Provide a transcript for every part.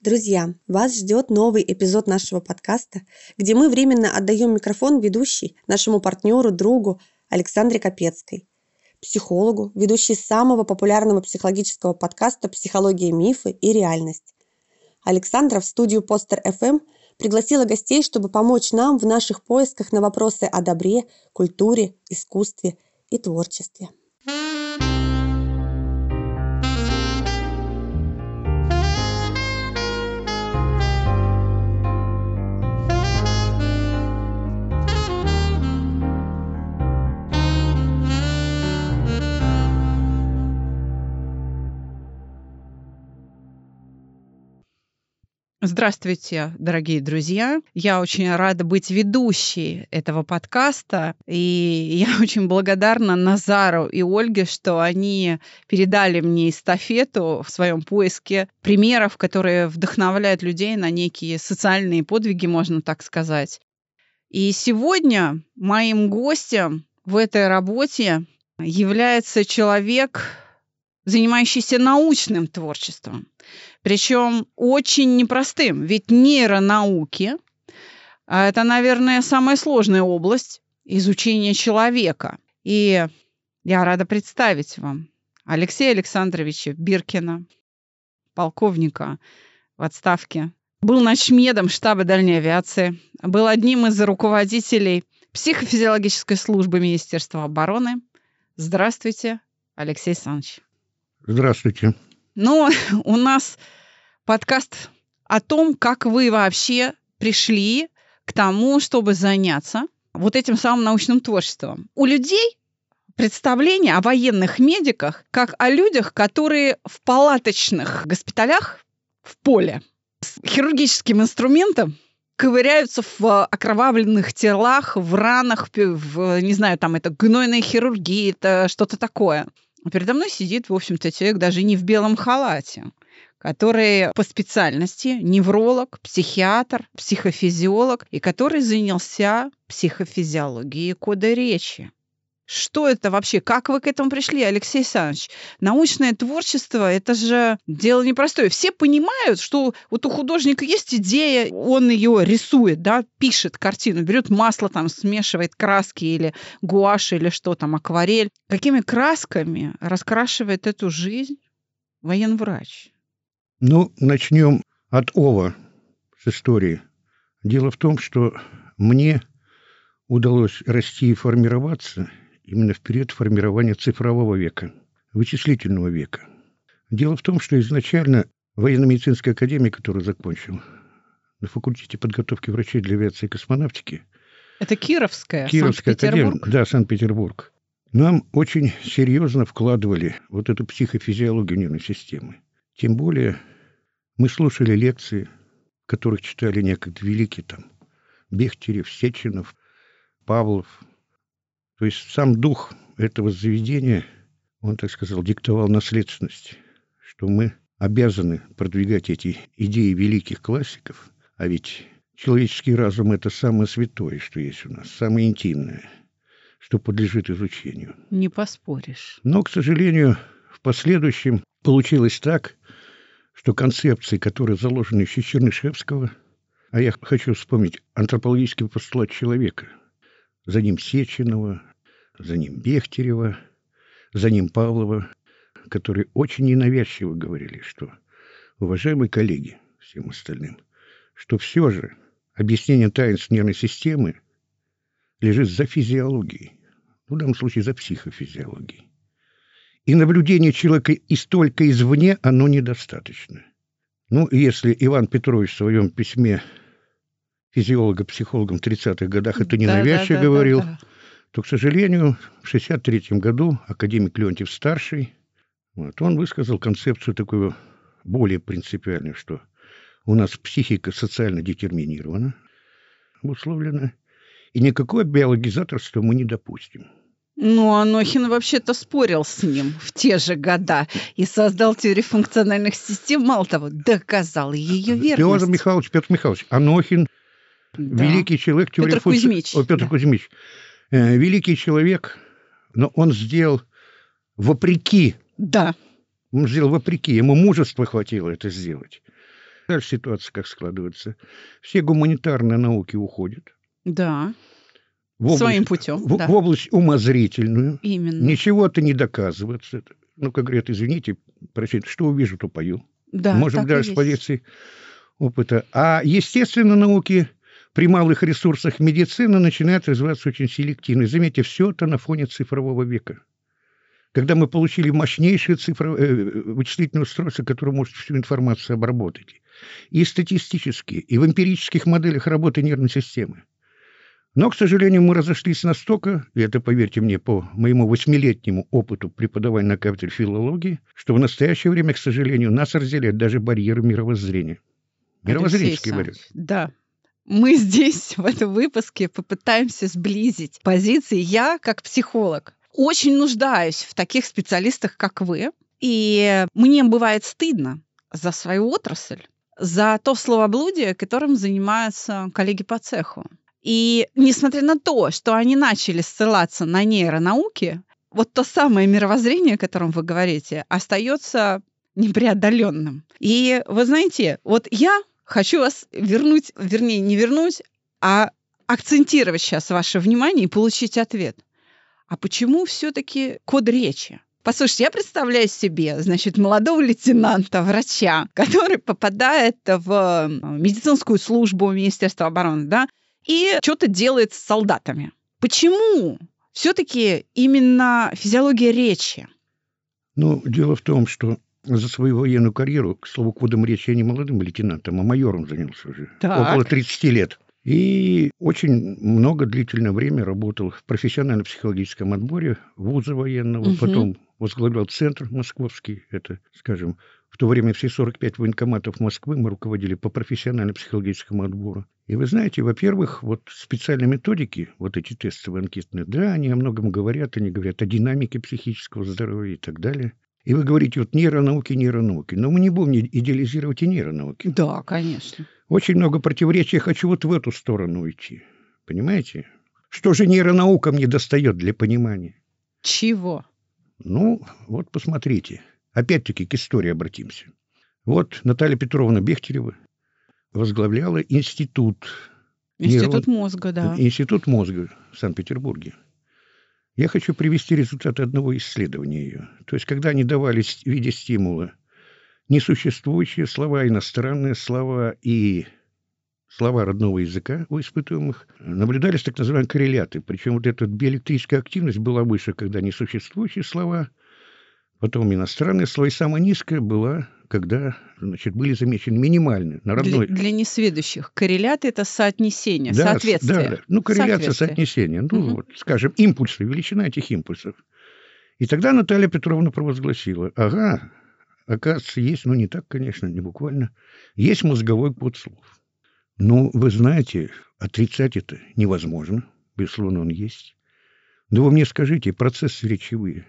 Друзья, вас ждет новый эпизод нашего подкаста, где мы временно отдаем микрофон ведущей, нашему партнеру, другу Александре Капецкой, психологу, ведущей самого популярного психологического подкаста «Психология, мифы и реальность». Александра в студию Постер FM пригласила гостей, чтобы помочь нам в наших поисках на вопросы о добре, культуре, искусстве и творчестве. Здравствуйте, дорогие друзья. Я очень рада быть ведущей этого подкаста. И я очень благодарна Назару и Ольге, что они передали мне эстафету в своем поиске примеров, которые вдохновляют людей на некие социальные подвиги, можно так сказать. И сегодня моим гостем в этой работе является человек, занимающийся научным творчеством. Причем очень непростым. Ведь нейронауки а это, наверное, самая сложная область изучения человека. И я рада представить вам Алексея Александровича Биркина, полковника в отставке. Был начмедом штаба дальней авиации, был одним из руководителей психофизиологической службы Министерства обороны. Здравствуйте, Алексей Александрович. Здравствуйте. Ну, у нас подкаст о том, как вы вообще пришли к тому, чтобы заняться вот этим самым научным творчеством. У людей представление о военных медиках как о людях, которые в палаточных госпиталях в поле с хирургическим инструментом ковыряются в окровавленных телах, в ранах, в, не знаю, там это гнойная хирургия, это что-то такое. Передо мной сидит, в общем-то, человек даже не в белом халате, который по специальности невролог, психиатр, психофизиолог и который занялся психофизиологией кода речи. Что это вообще? Как вы к этому пришли, Алексей Александрович? Научное творчество – это же дело непростое. Все понимают, что вот у художника есть идея, он ее рисует, да, пишет картину, берет масло, там, смешивает краски или гуашь, или что там, акварель. Какими красками раскрашивает эту жизнь военврач? Ну, начнем от Ова с истории. Дело в том, что мне удалось расти и формироваться – именно в период формирования цифрового века, вычислительного века. Дело в том, что изначально военно-медицинская академия, которую закончил, на факультете подготовки врачей для авиации и космонавтики. Это Кировская, Кировская академия, да, Санкт-Петербург. Нам очень серьезно вкладывали вот эту психофизиологию нервной системы. Тем более мы слушали лекции, которых читали некогда великие там Бехтерев, Сеченов, Павлов, то есть сам дух этого заведения, он, так сказал, диктовал наследственность, что мы обязаны продвигать эти идеи великих классиков, а ведь человеческий разум – это самое святое, что есть у нас, самое интимное, что подлежит изучению. Не поспоришь. Но, к сожалению, в последующем получилось так, что концепции, которые заложены еще Чернышевского, а я хочу вспомнить антропологический постулат человека, за ним Сеченова, за ним Бехтерева, за ним Павлова, которые очень ненавязчиво говорили, что, уважаемые коллеги, всем остальным, что все же объяснение таинств нервной системы лежит за физиологией, ну, в данном случае за психофизиологией. И наблюдение человека и столько извне, оно недостаточно. Ну, если Иван Петрович в своем письме физиолога-психологам в 30-х годах это ненавязчиво да, да, говорил, да, да, да то, к сожалению, в 1963 году академик Леонтьев-старший, вот, он высказал концепцию такую более принципиальную, что у нас психика социально детерминирована, обусловлена, и никакое биологизаторство мы не допустим. Ну, Анохин вообще-то спорил с ним в те же года и создал теорию функциональных систем. Мало того, доказал ее верность. Петр Михайлович, Петр Михайлович, Анохин, да. великий человек теории Петр функци... Кузьмич. О, Петр да. Кузьмич. Э, великий человек, но он сделал вопреки. Да. Он сделал вопреки. Ему мужества хватило это сделать. Дальше ситуация как складывается. Все гуманитарные науки уходят. Да. В область, Своим путем, В, да. в область умозрительную. Именно. Ничего-то не доказывается. Ну, как говорят, извините, простите, что увижу, то пою. Да, так и даже с позиции опыта. А естественно, науки при малых ресурсах медицины начинают развиваться очень селективно. И заметьте, все это на фоне цифрового века. Когда мы получили мощнейшее цифро... э, вычислительное устройство, которое может всю информацию обработать. И статистически, и в эмпирических моделях работы нервной системы. Но, к сожалению, мы разошлись настолько, и это, поверьте мне, по моему восьмилетнему опыту преподавания на кафедре филологии, что в настоящее время, к сожалению, нас разделяют даже барьеры мировоззрения. Барьеры. Александрович, Да. Мы здесь, в этом выпуске, попытаемся сблизить позиции. Я, как психолог, очень нуждаюсь в таких специалистах, как вы. И мне бывает стыдно за свою отрасль, за то словоблудие, которым занимаются коллеги по цеху. И несмотря на то, что они начали ссылаться на нейронауки, вот то самое мировоззрение, о котором вы говорите, остается непреодоленным. И вы знаете, вот я хочу вас вернуть, вернее, не вернуть, а акцентировать сейчас ваше внимание и получить ответ. А почему все-таки код речи? Послушайте, я представляю себе, значит, молодого лейтенанта, врача, который попадает в медицинскую службу Министерства обороны, да, и что-то делает с солдатами. Почему все-таки именно физиология речи? Ну, дело в том, что за свою военную карьеру, к слову, кодом речи я не молодым лейтенантом, а майором занялся уже. Так. Около 30 лет. И очень много длительное время работал в профессионально-психологическом отборе вуза военного, Мгм. потом возглавлял центр московский, это, скажем, в то время все 45 военкоматов Москвы мы руководили по профессионально-психологическому отбору. И вы знаете, во-первых, вот специальные методики, вот эти тестовые анкетные, да, они о многом говорят, они говорят о динамике психического здоровья и так далее. И вы говорите, вот нейронауки, нейронауки. Но мы не будем идеализировать и нейронауки. Да, конечно. Очень много противоречий. Я хочу вот в эту сторону идти. Понимаете? Что же нейронаукам не достает для понимания? Чего? Ну, вот посмотрите. Опять-таки к истории обратимся. Вот Наталья Петровна Бехтерева возглавляла институт. Институт нейро- мозга, да. Институт мозга в Санкт-Петербурге. Я хочу привести результаты одного исследования. То есть, когда они давали в виде стимула несуществующие слова, иностранные слова и слова родного языка у испытуемых, наблюдались так называемые корреляты. Причем вот эта биоэлектрическая активность была выше, когда несуществующие слова, потом иностранные слова, и самая низкая была, когда значит, были замечены минимальные на Для, родной... для несведущих. Корреляты – это соотнесение, Да, соответствие. Да, да. Ну, корреляция, соотнесение. Ну, Мгм. вот, скажем, импульсы, величина этих импульсов. И тогда Наталья Петровна провозгласила, ага, оказывается, есть, ну, не так, конечно, не буквально, есть мозговой код слов. Ну, вы знаете, отрицать это невозможно. Безусловно, он есть. Но вы мне скажите, процессы речевые,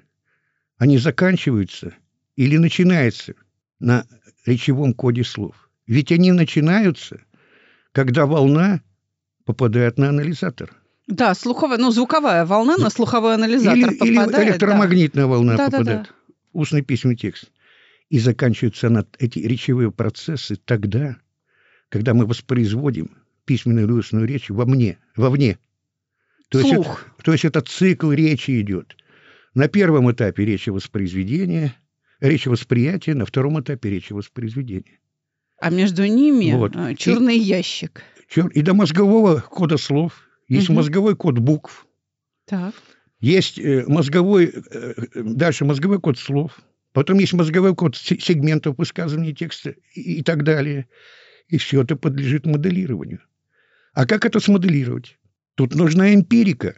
они заканчиваются или начинаются на речевом коде слов? Ведь они начинаются, когда волна попадает на анализатор. Да, слуховая, ну, звуковая волна на слуховой анализатор Или, или попадает. да. электромагнитная волна Да-да-да. попадает в устный письменный текст. И заканчиваются на эти речевые процессы тогда, когда мы воспроизводим письменную или устную речь во мне, вовне. То есть, это, Слух. то есть этот цикл речи идет. На первом этапе речи воспроизведения, речи восприятия, на втором этапе речи воспроизведения. А между ними Вот. а, черный ящик. Чёр- И до мозгового кода слов есть Мгм. мозговой код букв, Так. Есть э, мозговой, э, э, дальше мозговой код слов, потом есть мозговой код се- сегментов высказывания текста и, и так далее. И все это подлежит моделированию. А как это смоделировать? Тут нужна эмпирика.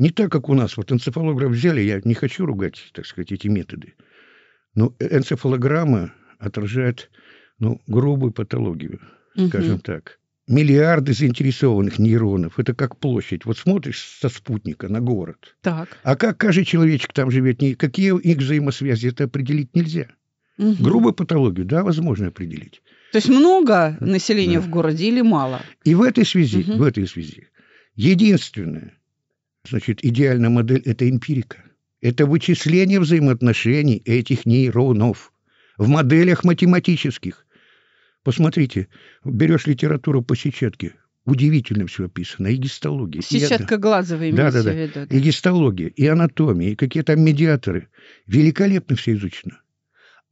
Не так, как у нас. Вот энцефалограф взяли, я не хочу ругать, так сказать, эти методы. Но э- энцефалограмма отражает ну, грубую патологию скажем Мгм. так. Миллиарды заинтересованных нейронов. Это как площадь. Вот смотришь со спутника на город. Так. А как каждый человечек там живет, какие их взаимосвязи, это определить нельзя. Мгм. Грубую патологию, да, возможно определить. То есть много населения Да. в городе или мало? И в этой связи, Мгм. в этой связи, единственная, значит, идеальная модель – это эмпирика. Это вычисление взаимоотношений этих нейронов в моделях математических. Посмотрите, берешь литературу по сетчатке, удивительно все описано. И гистология. Сетчатка глазовая да, да, да. в виду. И гистология, и анатомия, и какие там медиаторы. Великолепно все изучено.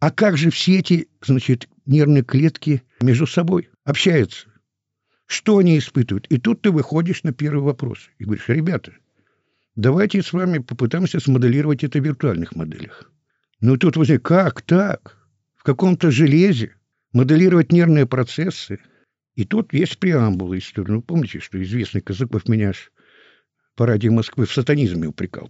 А как же все эти, значит, нервные клетки между собой общаются? Что они испытывают? И тут ты выходишь на первый вопрос и говоришь, ребята, давайте с вами попытаемся смоделировать это в виртуальных моделях. Ну тут возник, как так? В каком-то железе моделировать нервные процессы? И тут есть преамбула истории. Ну, помните, что известный Казаков меня аж по радио Москвы в сатанизме упрекал.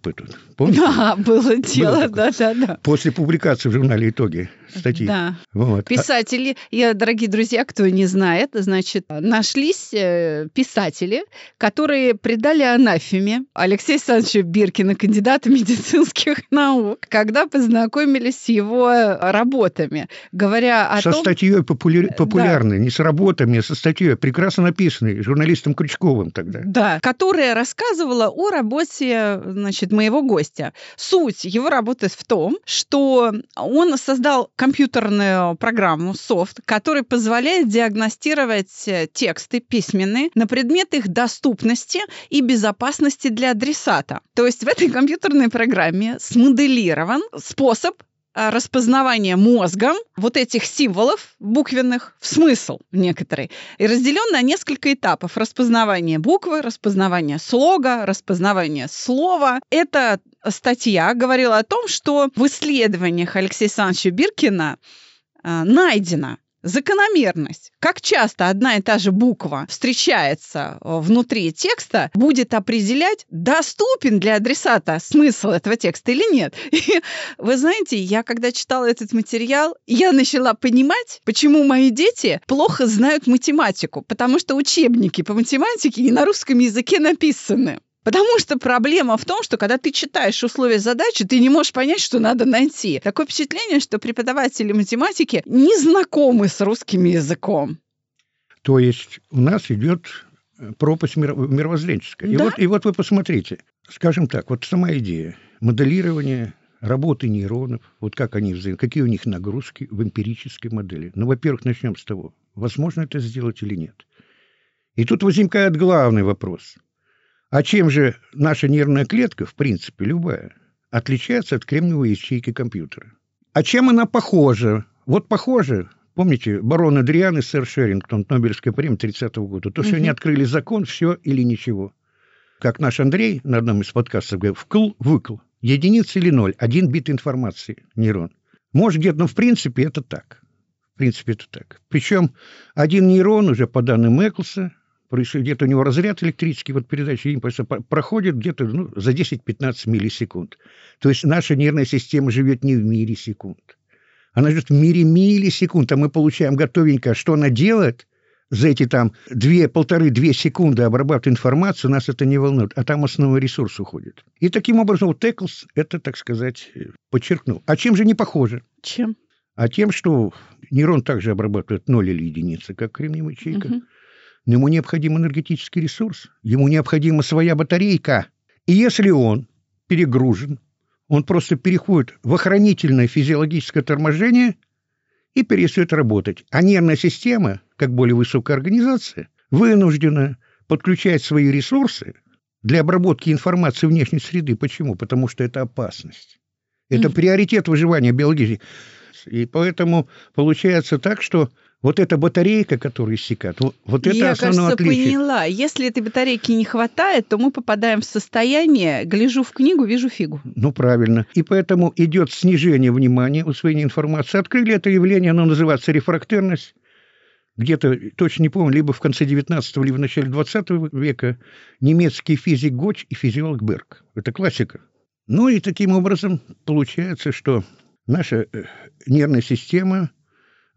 Помните? Да, было дело, да, да, да. После публикации в журнале «Итоги» статьи. Да. Вот. Писатели, я, дорогие друзья, кто не знает, значит, нашлись э, писатели, которые предали анафеме Алексея Александровича Биркина, кандидата медицинских наук, когда познакомились с его работами, говоря о со том... Со статьей популяр... популярной, да. не с работами, а со статьей, прекрасно написанной журналистом Крючковым тогда. Да, которая рассказывала о работе, значит, моего гостя. Суть его работы в том, что он создал компьютерную программу, софт, который позволяет диагностировать э, тексты письменные на предмет их доступности и безопасности для адресата. То есть в этой компьютерной программе смоделирован способ э, распознавания мозгом вот этих символов буквенных в смысл некоторый. И разделен на несколько этапов. Распознавание буквы, распознавание слога, распознавание слова. Это статья говорила о том, что в исследованиях Алексея Александровича Биркина э, найдена закономерность. Как часто одна и та же буква встречается э, внутри текста, будет определять, доступен для адресата смысл этого текста или нет. И вы знаете, я когда читала этот материал, я начала понимать, почему мои дети плохо знают математику, потому что учебники по математике не на русском языке написаны. Потому что проблема в том, что когда ты читаешь условия задачи, ты не можешь понять, что надо найти. Такое впечатление, что преподаватели математики не знакомы с русским языком. То есть у нас идет э, пропасть мировоззренческая. Да? И, вот, и вот вы посмотрите, скажем так, вот сама идея моделирования работы нейронов, вот как они взаим... какие у них нагрузки в эмпирической модели. Ну, во-первых, начнем с того, возможно это сделать или нет. И тут возникает главный вопрос – а чем же наша нервная клетка, в принципе, любая, отличается от кремниевой ячейки компьютера? А чем она похожа? Вот похоже, помните, барон Адриан и сэр Шерингтон, Нобелевская премия 30-го года, то, что угу. они открыли закон, все или ничего. Как наш Андрей на одном из подкастов говорил, вкл-выкл, единица или ноль, один бит информации, нейрон. Может, где-то, но в принципе это так. В принципе, это так. Причем один нейрон уже по данным Эклса происходит, где-то у него разряд электрический, вот передача импульса проходит где-то ну, за 10-15 миллисекунд. То есть наша нервная система живет не в мире секунд. Она живет в мире миллисекунд, а мы получаем готовенько, что она делает за эти там две, полторы-две секунды обрабатывает информацию, нас это не волнует, а там основной ресурс уходит. И таким образом вот Эклс это, так сказать, подчеркнул. А чем же не похоже? Чем? А тем, что нейрон также обрабатывает ноль или единицы, как кремниевая ячейка. Угу. Но ему необходим энергетический ресурс, ему необходима своя батарейка. И если он перегружен, он просто переходит в охранительное физиологическое торможение и перестает работать. А нервная система, как более высокая организация, вынуждена подключать свои ресурсы для обработки информации внешней среды. Почему? Потому что это опасность. Это mm-hmm. приоритет выживания биологии. И поэтому получается так, что вот эта батарейка, которая иссякает, вот, вот это Я, основное кажется, отличие. поняла. Если этой батарейки не хватает, то мы попадаем в состояние, гляжу в книгу, вижу фигу. Ну, правильно. И поэтому идет снижение внимания, усвоение информации. Открыли это явление, оно называется рефрактерность. Где-то, точно не помню, либо в конце 19 либо в начале 20 века немецкий физик Гоч и физиолог Берг. Это классика. Ну и таким образом получается, что наша э, нервная система –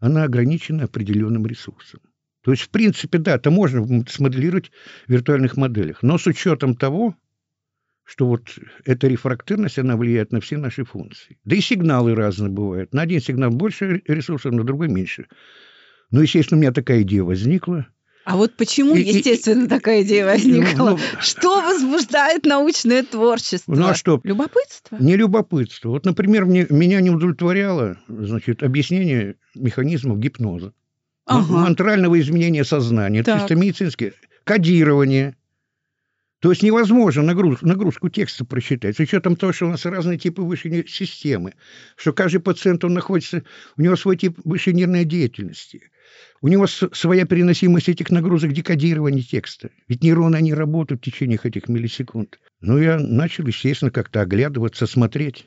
она ограничена определенным ресурсом. То есть, в принципе, да, это можно смоделировать в виртуальных моделях, но с учетом того, что вот эта рефрактырность, она влияет на все наши функции. Да и сигналы разные бывают. На один сигнал больше ресурсов, на другой меньше. Но, естественно, у меня такая идея возникла – а вот почему, и, естественно, и, такая идея возникла? Ну, что возбуждает научное творчество? Ну, а что? Любопытство? Не любопытство. Вот, например, мне, меня не удовлетворяло значит, объяснение механизмов гипноза. Ага. мантрального изменения сознания, Так. чисто медицинское, кодирование. То есть невозможно нагруз- нагрузку текста просчитать. С учетом того, что у нас разные типы высшей системы, что каждый пациент, он находится, у него свой тип высшей нервной деятельности. У него своя переносимость этих нагрузок декодирования текста. Ведь нейроны, они работают в течение этих миллисекунд. Ну, я начал, естественно, как-то оглядываться, смотреть.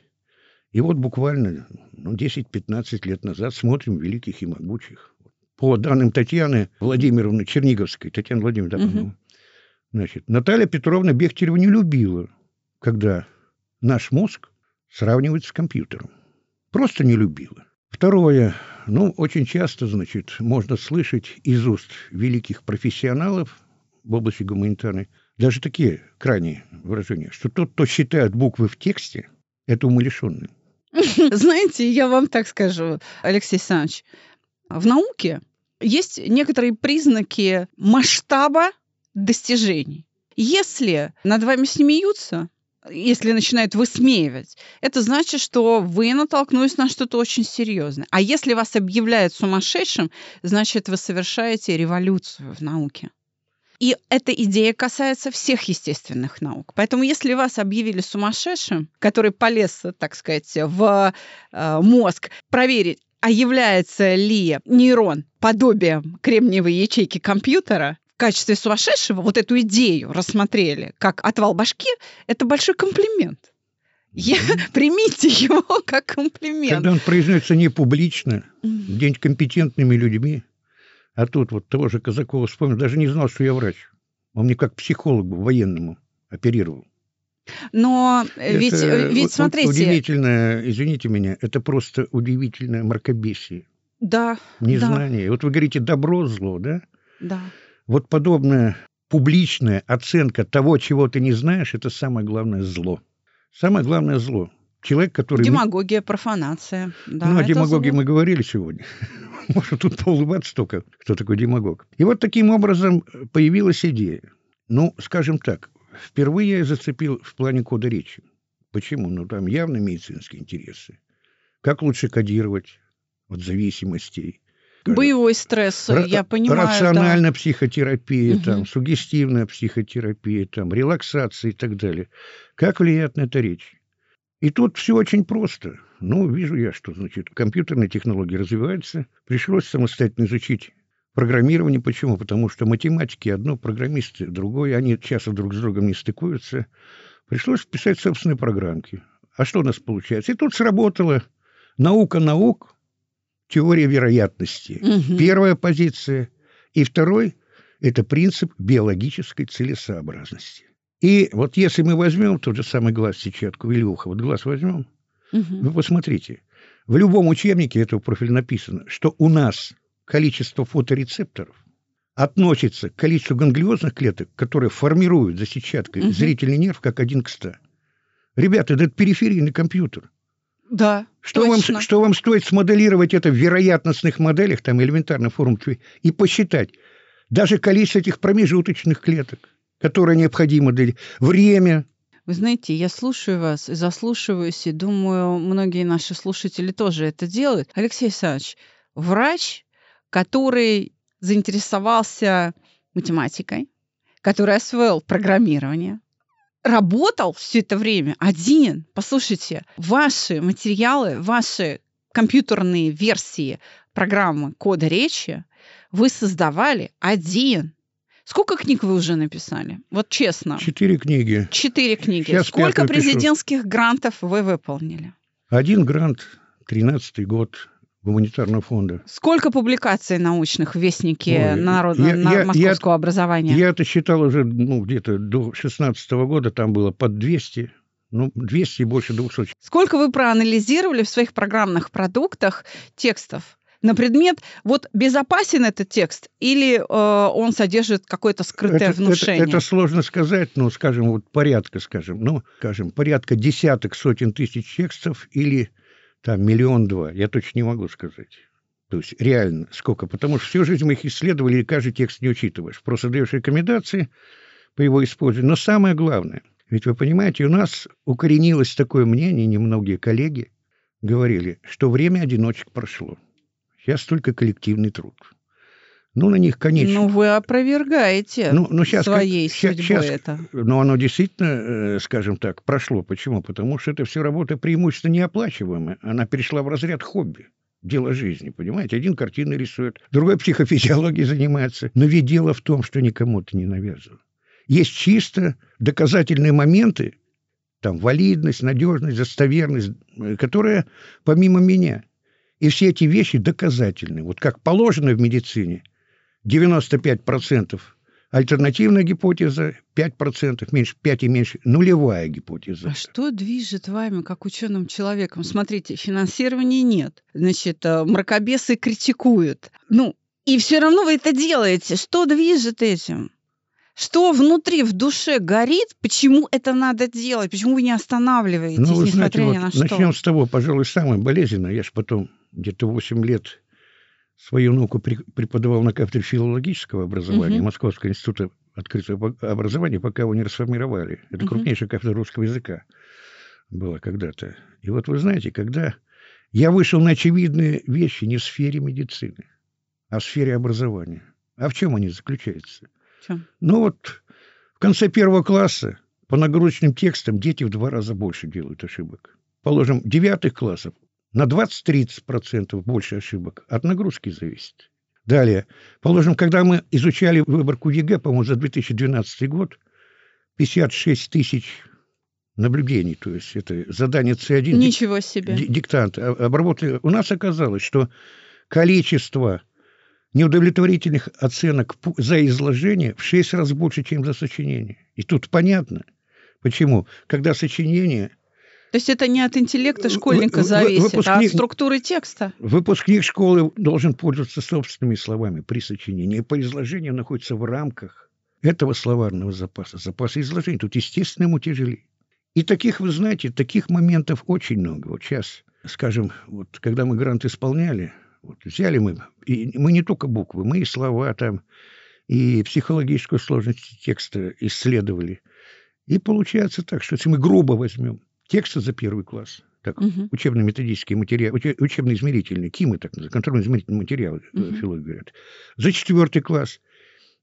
И вот буквально ну, 10-15 лет назад смотрим «Великих и могучих». По данным Татьяны Владимировны Черниговской, Татьяна Владимировна, по-моему, значит, Наталья Петровна Бехтерева не любила, когда наш мозг сравнивают с компьютером. Просто не любила. Второе. Ну, очень часто, значит, можно слышать из уст великих профессионалов в области гуманитарной даже такие крайние выражения, что тот, кто считает буквы в тексте, это умалишенный. Знаете, я вам так скажу, Алексей Александрович, в науке есть некоторые признаки масштаба достижений. Если над вами смеются, если начинают высмеивать, это значит, что вы натолкнулись на что-то очень серьезное. А если вас объявляют сумасшедшим, значит, вы совершаете революцию в науке. И эта идея касается всех естественных наук. Поэтому если вас объявили сумасшедшим, который полез, так сказать, в э, мозг проверить, а является ли нейрон подобием кремниевой ячейки компьютера, качестве сумасшедшего вот эту идею рассмотрели как отвал башки, это большой комплимент. Я, примите его как комплимент. Когда он произносится не публично, где-нибудь компетентными людьми, а тут вот того же Казакова вспомнил, даже не знал, что я врач. Он мне как психологу военному оперировал. Но э, ведь, Это э, у- ведь смотрите, Удивительное, извините меня, это просто удивительное мракобесие, да, незнание. Вот вы говорите добро-зло, да? да. Вот подобная публичная оценка того, чего ты не знаешь, это самое главное зло. Самое главное зло. Человек, который... Демагогия, профанация. Да, ну, о демагогии зло. мы говорили сегодня. Может, тут поулыбаться только, кто такой демагог. И вот таким образом появилась идея. Ну, скажем так, впервые я зацепил в плане кода речи. Почему? Ну, там явно медицинские интересы. Как лучше кодировать от зависимостей? Боевой стресс, Ра- я понимаю. да. Рациональная психотерапия, Мгм. там, сугестивная психотерапия, там, релаксация и так далее. Как влияет на это речь? И тут все очень просто. Ну, вижу я, что, значит, компьютерные технологии развиваются. Пришлось самостоятельно изучить программирование. Почему? Потому что математики одно, программисты другое. Они часто друг с другом не стыкуются. Пришлось писать собственные программки. А что у нас получается? И тут сработала наука наук, теория вероятности. Мгм. Первая позиция. И второй – это принцип биологической целесообразности. И вот если мы возьмем тот же самый глаз сетчатку ухо, вот глаз возьмем, Мгм. вы посмотрите, в любом учебнике этого профиля написано, что у нас количество фоторецепторов относится к количеству ганглиозных клеток, которые формируют за сетчаткой Мгм. зрительный нерв как один к ста. Ребята, это периферийный компьютер. Да, Что вам, точно. что вам стоит смоделировать это в вероятностных моделях, там элементарно форму, и посчитать даже количество этих промежуточных клеток, которые необходимо для время. Вы знаете, я слушаю вас и заслушиваюсь, и думаю, многие наши слушатели тоже это делают. Алексей Александрович, врач, который заинтересовался математикой, который освоил программирование, работал все это время один. Послушайте, ваши материалы, ваши компьютерные версии программы кода речи вы создавали один. Сколько книг вы уже написали? Вот честно. Четыре книги. Четыре книги. Сейчас Сколько пятую пишу. президентских грантов вы выполнили? Один грант, тринадцатый год гуманитарного фонда. Сколько публикаций научных в Вестнике Ой, народного я- на- я- московского образования? Я это считал уже ну, где-то до шестнадцатого года, там было под 200, ну, 200 и больше 200. Сколько вы проанализировали в своих программных продуктах текстов? На предмет, вот безопасен этот текст или э, он содержит какое-то скрытое это, внушение? Это, это сложно сказать, ну, скажем, вот порядка, скажем, ну, скажем, порядка десяток, сотен тысяч текстов или там миллион-два, я точно не могу сказать. То есть реально сколько, потому что всю жизнь мы их исследовали, и каждый текст не учитываешь. Просто даешь рекомендации по его использованию. Но самое главное, ведь вы понимаете, у нас укоренилось такое мнение, немногие коллеги говорили, что время одиночек прошло. Сейчас только коллективный труд. Ну, на них, конечно. Ну, вы опровергаете Ну, ну, щас, своей щас- судьбой щас- это. Но оно действительно, э, скажем так, прошло. Почему? Потому что это все работа преимущественно неоплачиваемая. Она перешла в разряд хобби. Дело жизни, понимаете? Один картины рисует, другой психофизиологией занимается. Но ведь дело в том, что никому это не навязывал. Есть чисто доказательные моменты, там, валидность, надежность, достоверность, э, которые помимо меня. И все эти вещи доказательны. Вот как положено в медицине, 95% альтернативная гипотеза, 5% меньше, 5 и меньше, нулевая гипотеза. А что движет вами, как ученым человеком? Смотрите, финансирования нет. Значит, э, мракобесы критикуют. Ну, и все равно вы это делаете. Что движет этим? Что внутри, в душе горит? Почему это надо делать? Почему вы не останавливаетесь, Ну, вы знаете, несмотря вот ни на что? начнем с того, пожалуй, самое болезненное. Я же потом где-то 8 лет свою науку преподавал на кафедре филологического образования Мгм. Московского института открытого об- образования, пока его не расформировали. Это Мгм. крупнейшая кафедра русского языка была когда-то. И вот вы знаете, когда я вышел на очевидные вещи не в сфере медицины, а в сфере образования. А в чем они заключаются? В чём? Ну вот в конце первого класса по нагрузочным текстам дети в два раза больше делают ошибок. Положим, девятых классов на 20-30% больше ошибок. От нагрузки зависит. Далее. Положим, когда мы изучали выборку ЕГЭ, по-моему, за 2012 год, 56 тысяч наблюдений, то есть это задание С1, Ничего себе. ди- диктант, а- обработали. У нас оказалось, что количество неудовлетворительных оценок за изложение в шесть раз больше, чем за сочинение. И тут понятно, почему. Когда сочинение, То есть это не от интеллекта школьника вы- зависит, а от выпускник- структуры текста. выпускник школы должен пользоваться собственными словами при сочинении. И по изложению находится в рамках этого словарного запаса, запаса изложения. Тут, естественно, ему тяжелее. И таких, вы знаете, таких моментов очень много. Вот сейчас, скажем, вот когда мы грант исполняли, вот взяли мы, и мы не только буквы, мы и слова там, и психологическую сложность текста исследовали. И получается так, что если мы грубо возьмем тексты за первый класс, так, Мгм. учебно-методические материалы, уче- учебно-измерительные, КИМы, так называемые, контрольно-измерительные материалы, э, Мгм. филологи говорят, за четвертый класс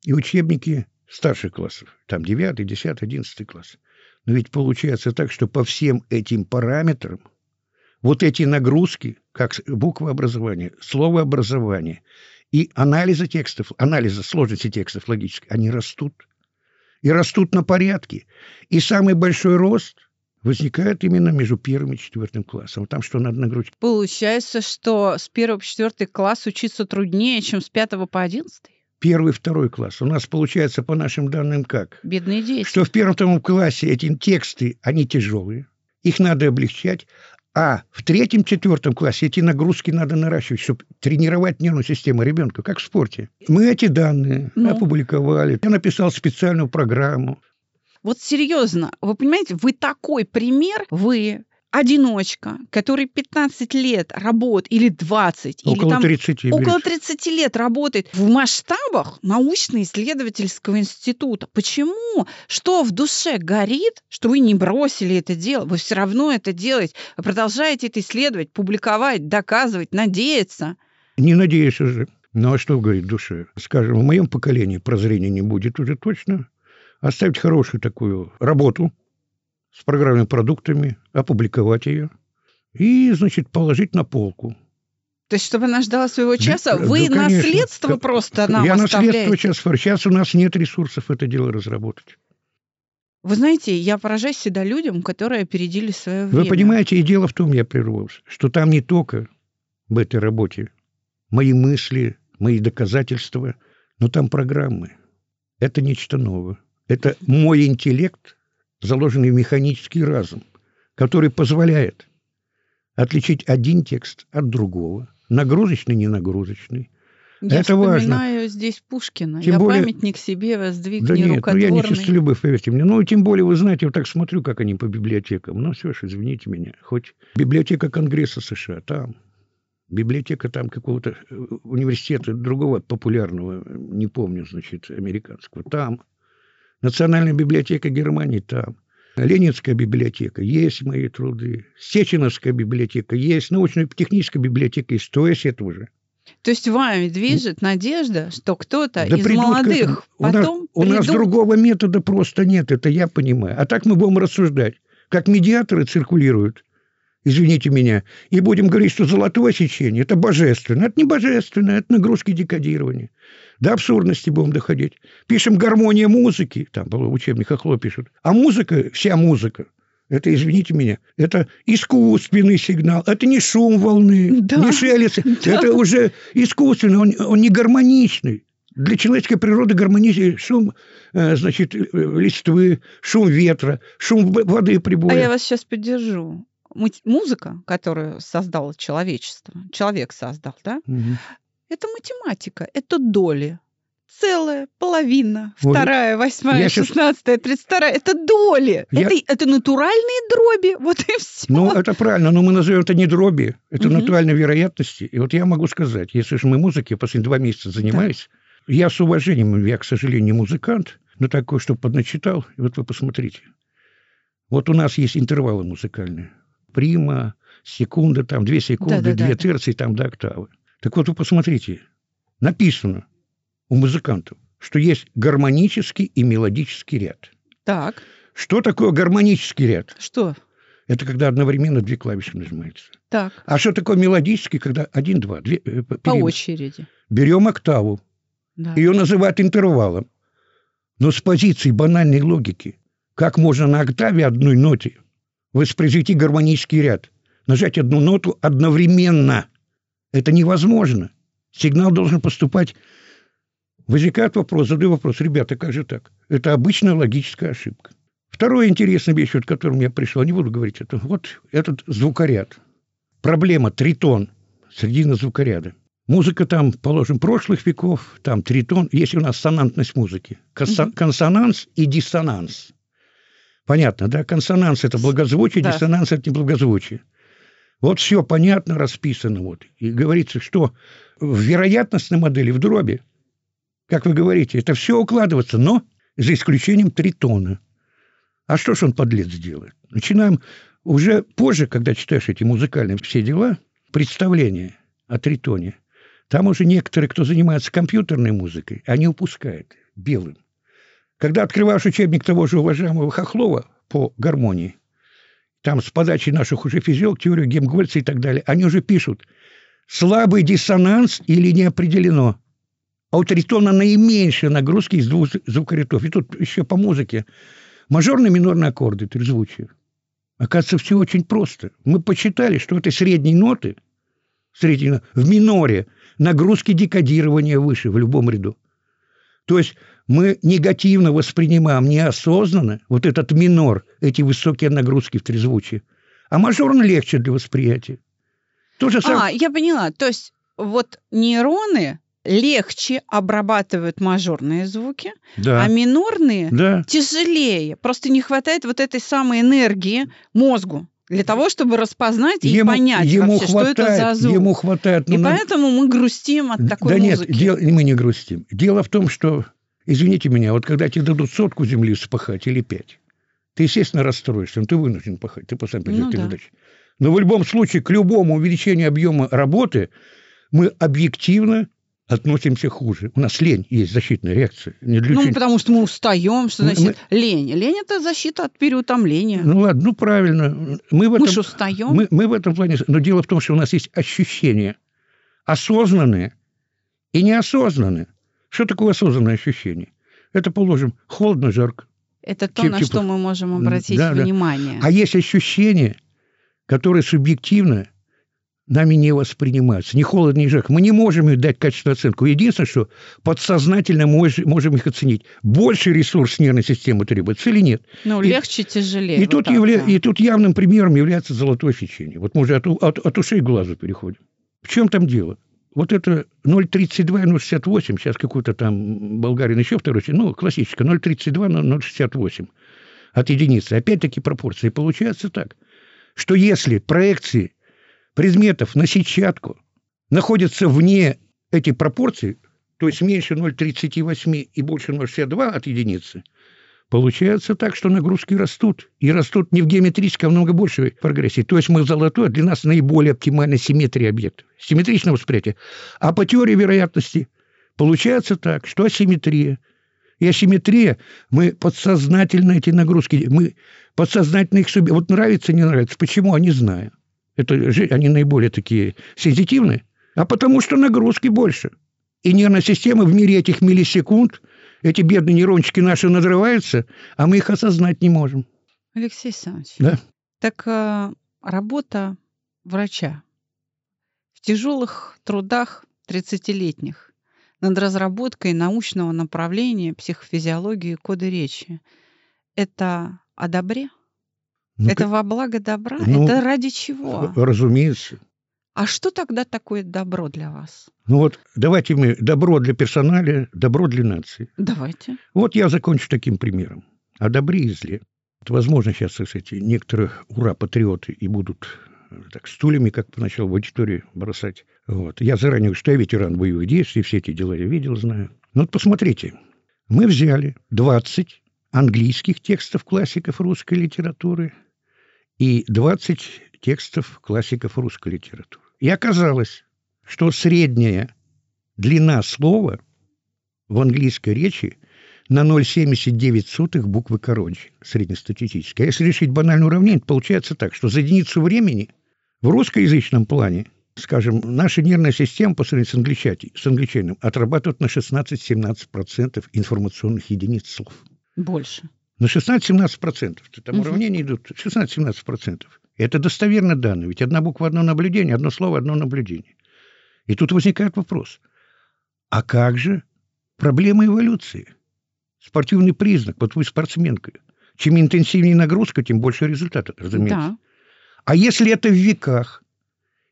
и учебники старших классов, там девятый, десятый, одиннадцатый класс. Но ведь получается так, что по всем этим параметрам вот эти нагрузки, как буквообразование, словообразование и анализа текстов, анализа сложности текстов логических, они растут. И растут на порядке. И самый большой рост возникает именно между первым и четвертым классом. Там что надо нагрузить? Получается, что с первого по четвертый класс учиться труднее, чем с пятого по одиннадцатый? Первый, второй класс. У нас получается по нашим данным как? Бедные дети. Что в первом, втором классе эти тексты, они тяжелые, их надо облегчать, а в третьем, четвертом классе эти нагрузки надо наращивать, чтобы тренировать нервную систему ребенка, как в спорте. Мы эти данные Ну. опубликовали. Я написал специальную программу. Вот серьезно, вы понимаете, вы такой пример, вы одиночка, который 15 лет работает, или 20, или Около там 30. около Берешь. 30 лет работает в масштабах научно-исследовательского института. Почему? Что в душе горит, что вы не бросили это дело? Вы все равно это делаете. Вы продолжаете это исследовать, публиковать, доказывать, надеяться. Не надеюсь уже. Ну а что говорит душе? Скажем, в моем поколении прозрения не будет уже точно. Оставить хорошую такую работу с программными продуктами, опубликовать ее и, значит, положить на полку. То есть, чтобы она ждала своего Да, часа, да, вы конечно. наследство Да, просто нам Я наследство оставляете. сейчас, сейчас у нас нет ресурсов это дело разработать. Вы знаете, я поражаюсь всегда людям, которые опередили свое время. Вы понимаете, и дело в том, я прервался, что там не только в этой работе мои мысли, мои доказательства, но там программы. Это нечто новое. Это мой интеллект, заложенный в механический разум, который позволяет отличить один текст от другого, нагрузочный, ненагрузочный. Я Это важно. вспоминаю здесь Пушкина. Тем я более- памятник себе воздвиг Да нет, ну я не честолюбив, поверьте мне. Ну, тем более, вы знаете, вот так смотрю, как они по библиотекам. Ну, все ж, извините меня. Хоть библиотека Конгресса США, там. Библиотека там какого-то э, университета другого популярного, не помню, значит, американского, там. Национальная библиотека Германии, там. Ленинская библиотека, есть мои труды. Сеченовская библиотека, есть. Научно-техническая библиотека есть. То есть этого же. То есть вами движет надежда, что кто-то Да из к молодых этому. У нас- потом у нас, другого метода просто нет, это я понимаю. А так мы будем рассуждать, как медиаторы циркулируют, извините меня, и будем говорить, что золотое сечение – это божественно. Это не божественно, это нагрузки декодирования. До абсурдности будем доходить. Пишем гармония музыки, там было в учебниках пишут. А музыка, вся музыка, это, извините меня, это искусственный сигнал, это не шум волны, Да. не шелест, Да. это уже искусственный, он, он не гармоничный. Для человеческой природы гармоничный шум, э, значит, э, листвы, шум ветра, шум воды А прибоя. я вас сейчас поддержу. Музыка, которую создало человечество, человек создал, да, Мгм. Это математика, это доли. Целая, половина, Вот вторая, восьмая, шестнадцатая, тридцать вторая. Это доли. Я- Это, это натуральные дроби. Вот и все. Ну, это правильно, но мы назовем это не дроби, это Мгм. натуральные вероятности. И вот я могу сказать, если же мы музыкой последние два месяца занимаюсь, я с уважением, я, к сожалению, не музыкант, но такой, что подначитал, и вот вы посмотрите. Вот у нас есть интервалы музыкальные. Прима, секунда, там две секунды, Да-да-да, две да. терции, там до октавы. Так вот вы посмотрите, написано у музыкантов, что есть гармонический и мелодический ряд. Так, Что такое гармонический ряд? что? Это когда одновременно две клавиши нажимаются. Так, А что такое мелодический, когда один, два, две, э, п- по очереди. Берем октаву, Да. ее называют интервалом. Но с позиции банальной логики, как можно на октаве одной ноте воспроизвести гармонический ряд? Нажать одну ноту одновременно. Это невозможно. Сигнал должен поступать. Возникает вопрос, задаю вопрос, ребята, как же так? Это обычная логическая ошибка. Второе интересная вещь, вот, к которому я пришел, не буду говорить это, вот этот звукоряд. Проблема тритон, средина звукоряда. Музыка там, положим, прошлых веков, там тритон, есть у нас сонантность музыки. Консонанс и диссонанс. Понятно, да? Консонанс – это благозвучие, Да. диссонанс – это не благозвучие. Вот все понятно, расписано. Вот. И говорится, что в вероятностной модели, в дроби, как вы говорите, это все укладывается, но за исключением тритона. А что ж он, подлец, делает? Начинаем уже позже, когда читаешь эти музыкальные все дела, представления о тритоне, там уже некоторые, кто занимается компьютерной музыкой, они упускают белым. Когда открываешь учебник того же уважаемого Хохлова по гармонии, там с подачи наших уже физиолог, теорию Гемгольца и так далее, они уже пишут слабый диссонанс или не определено. А у тритона наименьшие нагрузки из двух звукорядов. И тут еще по музыке мажорные минорные аккорды, трезвучие. Оказывается, все очень просто. Мы почитали, что этой средней ноты, средней, в миноре, нагрузки декодирования выше в любом ряду. То есть мы негативно воспринимаем неосознанно вот этот минор, эти высокие нагрузки в трезвучии. А мажорно легче для восприятия. То же самое. А, я поняла. То есть вот нейроны легче обрабатывают мажорные звуки, да, а минорные да. тяжелее. Просто не хватает вот этой самой энергии мозгу для того, чтобы распознать и Ему- понять ему вообще, что это за хватает, звук. Ему хватает. И ну, на- поэтому мы грустим от такой да музыки. нет, дел- мы не грустим. Дело в том, что, извините меня, вот когда тебе дадут сотку земли спахать или пять, ты, естественно, расстроишься, но ты вынужден пахать, ты после Ну ты да. Но в любом случае к любому увеличению объема работы мы объективно относимся хуже. У нас лень есть защитная реакция. Не для Ну, чего- потому что мы устаем, что Мы- значит лень. Лень это защита от переутомления. Ну ладно, ну правильно. Мы в мы этом, же устаем. мы, мы в этом плане... Но дело в том, что у нас есть ощущения осознанные и неосознанные. Что такое осознанное ощущение? Это, положим, холодно, жарко. Это то, Тип- на типа- что мы можем обратить Да, да. внимание. А есть ощущения, которые субъективно нами не воспринимаются. Ни холодно, ни жарко. Мы не можем им дать качественную оценку. Единственное, что подсознательно мож- можем их оценить. Больше ресурс нервной системы требуется или нет. Ну, и- легче, тяжелее. И вот тут, так, явля- да. и тут явным примером является золотое сечение. Вот мы уже от, от- от ушей к глазу переходим. В чем там дело? Вот это 0,32 и 0,68, сейчас какой-то там болгарин еще второй, ну, классическая, 0,32 на 0,68 от единицы. Опять-таки пропорции. Получается так, что если проекции предметов на сетчатку находятся вне этих пропорций, то есть меньше 0,38 и больше 0,62 от единицы, Получается так, что нагрузки растут. И растут не в геометрической, а в много большей прогрессии. То есть мы золотой, а для нас наиболее оптимальная симметрия объектов. Симметричное восприятие. А по теории вероятности получается так, что асимметрия. И асимметрия, мы подсознательно эти нагрузки, мы подсознательно их себе... Вот нравится, не нравится. Почему? А не знаю. Это, они наиболее такие сенситивные. А потому что нагрузки больше. И нервная система в мире этих миллисекунд – эти бедные нейрончики наши надрываются, а мы их осознать не можем. Алексей Александрович, Да? так э, работа врача в тяжелых трудах 30-летних над разработкой научного направления психофизиологии кода речи – это о добре? Ну, это во благо добра? ну, это ради чего? Разумеется. А что тогда такое добро для вас? Ну вот давайте мы добро для персонала, добро для нации. Давайте. Вот я закончу таким примером. О добре и зле. Вот, возможно, сейчас, кстати, некоторые ура-патриоты и будут э, так стульями, как поначалу в аудитории бросать. Вот. Я заранее говорю, что я ветеран боевых действий, все эти дела я видел, знаю. Ну вот посмотрите, мы взяли 20 английских текстов классиков русской литературы и 20 текстов классиков русской литературы. И оказалось, что средняя длина слова в английской речи на 0,79 буквы короче, среднестатистическая. Если решить банальное уравнение, то получается так, что за единицу времени в русскоязычном плане, скажем, наша нервная система по сравнению с, англичати, с англичанином отрабатывает на 16-17% информационных единиц слов. Больше. На 16-17%. Там Мгм. уравнения идут 16-17%. Это достоверно данные. Ведь одна буква – одно наблюдение, одно слово – одно наблюдение. И тут возникает вопрос. А как же проблема эволюции? Спортивный признак. Вот вы спортсменка. Чем интенсивнее нагрузка, тем больше результата, разумеется. Да. А если это в веках?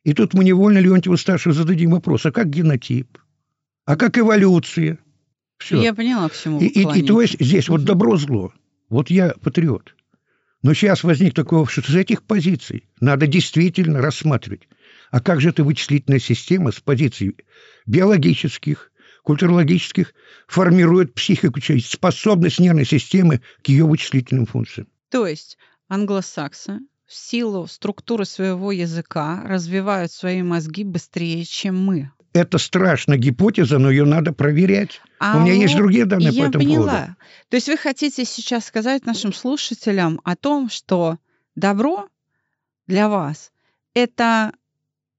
И тут мы невольно Леонтьеву старшему зададим вопрос. А как генотип? А как эволюция? Все. Я поняла, к чему И, и- и то есть здесь вот добро-зло. Вот я патриот. Но сейчас возник такой вопрос, что с этих позиций надо действительно рассматривать. А как же эта вычислительная система с позиций биологических, культурологических формирует психику способность нервной системы к ее вычислительным функциям? То есть англосаксы в силу структуры своего языка развивают свои мозги быстрее, чем мы. Это страшная гипотеза, но ее надо проверять. А У меня есть вот другие данные я по этому поняла. поводу. То есть вы хотите сейчас сказать нашим слушателям о том, что добро для вас – это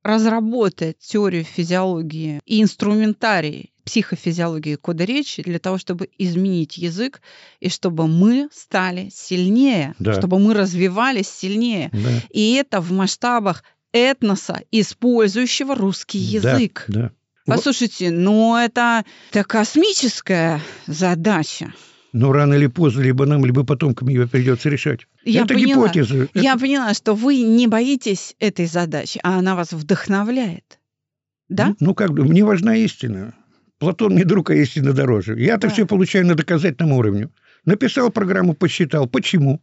разработать теорию физиологии и инструментарий психофизиологии кода речи для того, чтобы изменить язык и чтобы мы стали сильнее, Да. чтобы мы развивались сильнее. Да. И это в масштабах этноса, использующего русский Да, язык. Да. Вот. Послушайте, ну это, это космическая задача. Но рано или поздно, либо нам, либо потомкам ее придется решать. Я это поняла. гипотеза. Я поняла, что вы не боитесь этой задачи, а она вас вдохновляет. Да? Ну, Ну, как бы, мне важна истина. Платон не друг, а истина дороже. Я-то Да. все получаю на доказательном уровне. Написал программу, посчитал. Почему?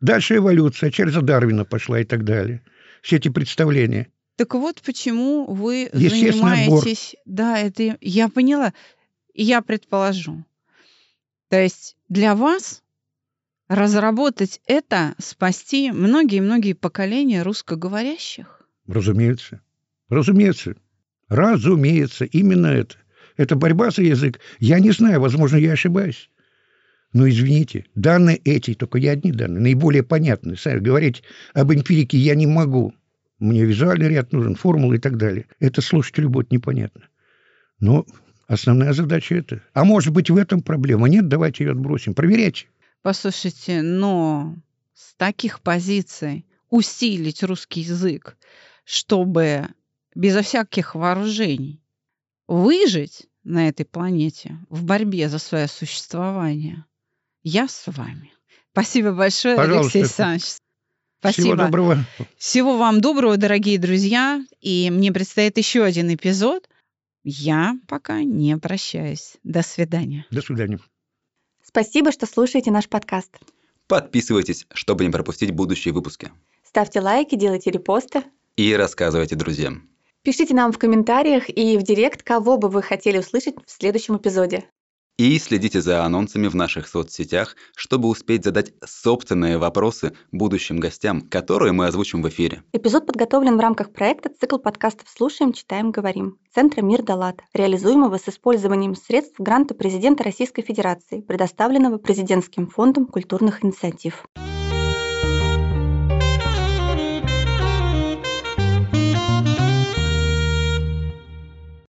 Дальше эволюция, через Дарвина пошла и так далее. Все эти представления. Так вот почему вы занимаетесь... Да, это я поняла. Я предположу. То есть для вас разработать это, спасти многие-многие поколения русскоговорящих? Разумеется. Разумеется. Разумеется. Именно это. Это борьба за язык. Я не знаю, возможно, я ошибаюсь. Но извините, данные эти, только я одни данные, наиболее понятны. Сами говорить об эмпирике я не могу. Мне визуальный ряд нужен, формулы и так далее. Это слушателю будет непонятно. Но основная задача это. А может быть, в этом проблема? Нет, давайте ее отбросим. Проверяйте. Послушайте, но с таких позиций усилить русский язык, чтобы безо всяких вооружений выжить на этой планете в борьбе за свое существование, я с вами. Спасибо большое, Пожалуйста. Алексей Александрович. Спасибо. Всего доброго. Всего вам доброго, дорогие друзья. И мне предстоит еще один эпизод. Я пока не прощаюсь. До свидания. До свидания. Спасибо, что слушаете наш подкаст. Подписывайтесь, чтобы не пропустить будущие выпуски. Ставьте лайки, делайте репосты. И рассказывайте друзьям. Пишите нам в комментариях и в директ, кого бы вы хотели услышать в следующем эпизоде. И следите за анонсами в наших соцсетях, чтобы успеть задать собственные вопросы будущим гостям, которые мы озвучим в эфире. Эпизод подготовлен в рамках проекта «Цикл подкастов «Слушаем, читаем, говорим» Центра «Мир Далат», реализуемого с использованием средств гранта президента Российской Федерации, предоставленного Президентским фондом культурных инициатив.